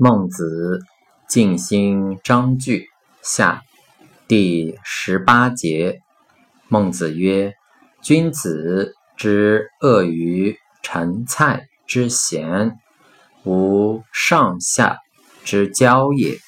孟子《静心章句》下第十八节，孟子曰：“君子之恶于陈蔡之贤，无上下之交也。”